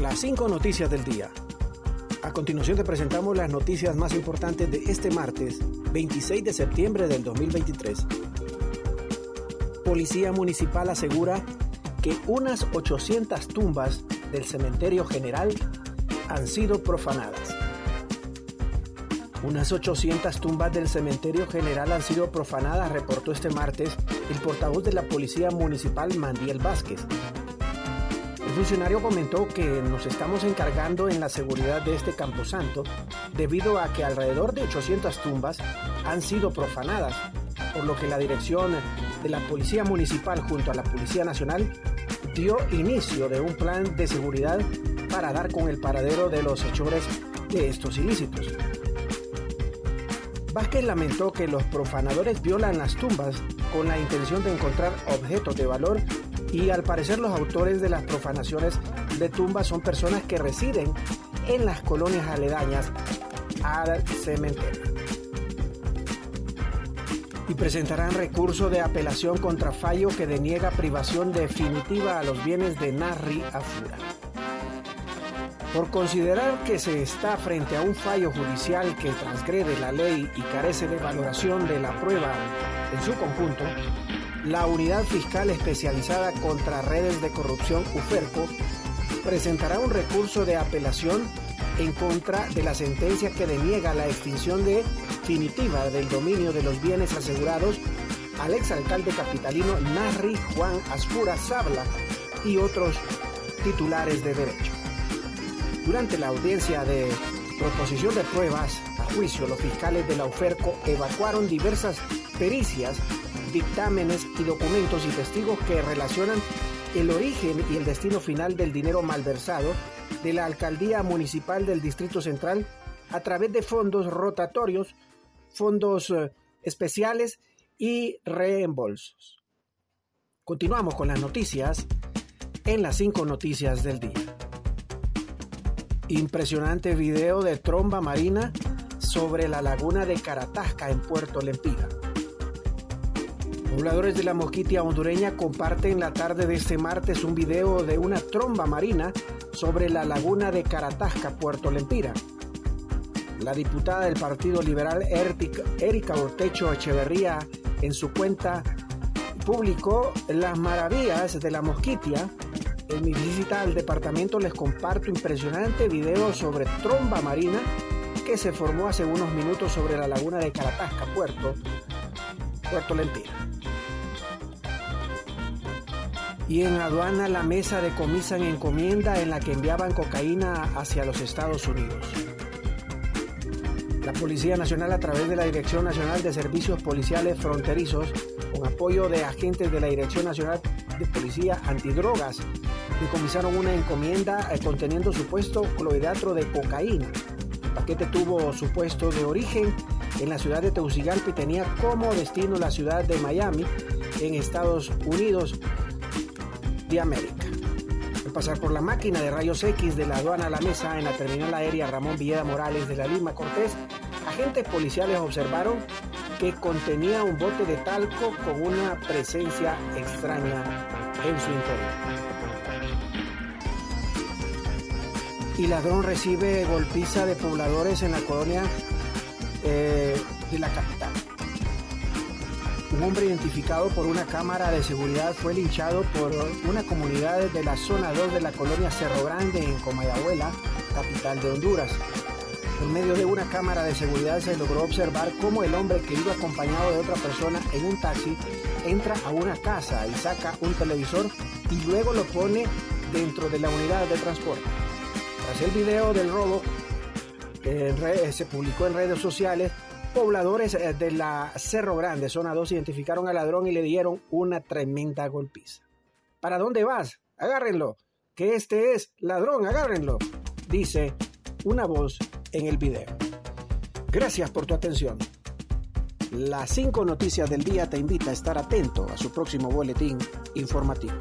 Las cinco noticias del día. A continuación te presentamos las noticias más importantes de este martes, 26 de septiembre del 2023. Policía Municipal asegura que unas 800 tumbas del Cementerio General han sido profanadas. Unas 800 tumbas del Cementerio General han sido profanadas, reportó este martes el portavoz de la Policía Municipal Mandiel Vázquez. El funcionario comentó que nos estamos encargando en la seguridad de este camposanto debido a que alrededor de 800 tumbas han sido profanadas, por lo que la dirección de la Policía Municipal junto a la Policía Nacional dio inicio de un plan de seguridad para dar con el paradero de los hechores de estos ilícitos. Vázquez lamentó que los profanadores violan las tumbas con la intención de encontrar objetos de valor y al parecer los autores de las profanaciones de tumbas son personas que residen en las colonias aledañas al cementerio. Y presentarán recurso de apelación contra fallo que deniega privación definitiva a los bienes de Narri Afura. Por considerar que se está frente a un fallo judicial que transgrede la ley y carece de valoración de la prueba en su conjunto, la Unidad Fiscal Especializada contra Redes de Corrupción UFERCO presentará un recurso de apelación en contra de la sentencia que deniega la extinción definitiva del dominio de los bienes asegurados al exalcalde capitalino Narri Juan Aspura Sabla y otros titulares de derecho. Durante la audiencia de proposición de pruebas a juicio, los fiscales de la UFERCO evacuaron diversas pericias dictámenes y documentos y testigos que relacionan el origen y el destino final del dinero malversado de la Alcaldía Municipal del Distrito Central a través de fondos rotatorios, fondos eh, especiales y reembolsos. Continuamos con las noticias en las cinco noticias del día. Impresionante video de tromba marina sobre la laguna de Caratasca en Puerto Lempiga. Pobladores de la Mosquitia hondureña comparten la tarde de este martes un video de una tromba marina sobre la laguna de Caratasca, Puerto Lempira. La diputada del Partido Liberal Erika Ortecho Echeverría en su cuenta publicó las maravillas de la Mosquitia. En mi visita al departamento les comparto impresionante video sobre tromba marina que se formó hace unos minutos sobre la laguna de Caratasca, Puerto, Puerto Lempira y en aduana la mesa decomisan encomienda en la que enviaban cocaína hacia los Estados Unidos. La Policía Nacional a través de la Dirección Nacional de Servicios Policiales Fronterizos, con apoyo de agentes de la Dirección Nacional de Policía Antidrogas, decomisaron una encomienda eh, conteniendo supuesto clorhidrato de cocaína. El paquete tuvo su puesto de origen en la ciudad de Tegucigalpa y tenía como destino la ciudad de Miami, en Estados Unidos, América. Al pasar por la máquina de rayos X de la aduana a la mesa en la terminal aérea Ramón Villeda Morales de la Lima Cortés, agentes policiales observaron que contenía un bote de talco con una presencia extraña en su interior. Y ladrón recibe golpiza de pobladores en la colonia eh, de la capital. Un hombre identificado por una cámara de seguridad fue linchado por una comunidad de la zona 2 de la colonia Cerro Grande en Comayagüela, capital de Honduras. En medio de una cámara de seguridad se logró observar cómo el hombre que iba acompañado de otra persona en un taxi entra a una casa y saca un televisor y luego lo pone dentro de la unidad de transporte. Tras el video del robo que se publicó en redes sociales, pobladores eh, de la Cerro Grande, zona 2, identificaron al ladrón y le dieron una tremenda golpiza. ¿Para dónde vas? Agárrenlo. Que este es ladrón, agárrenlo. Dice una voz en el video. Gracias por tu atención. Las cinco noticias del día te invita a estar atento a su próximo boletín informativo.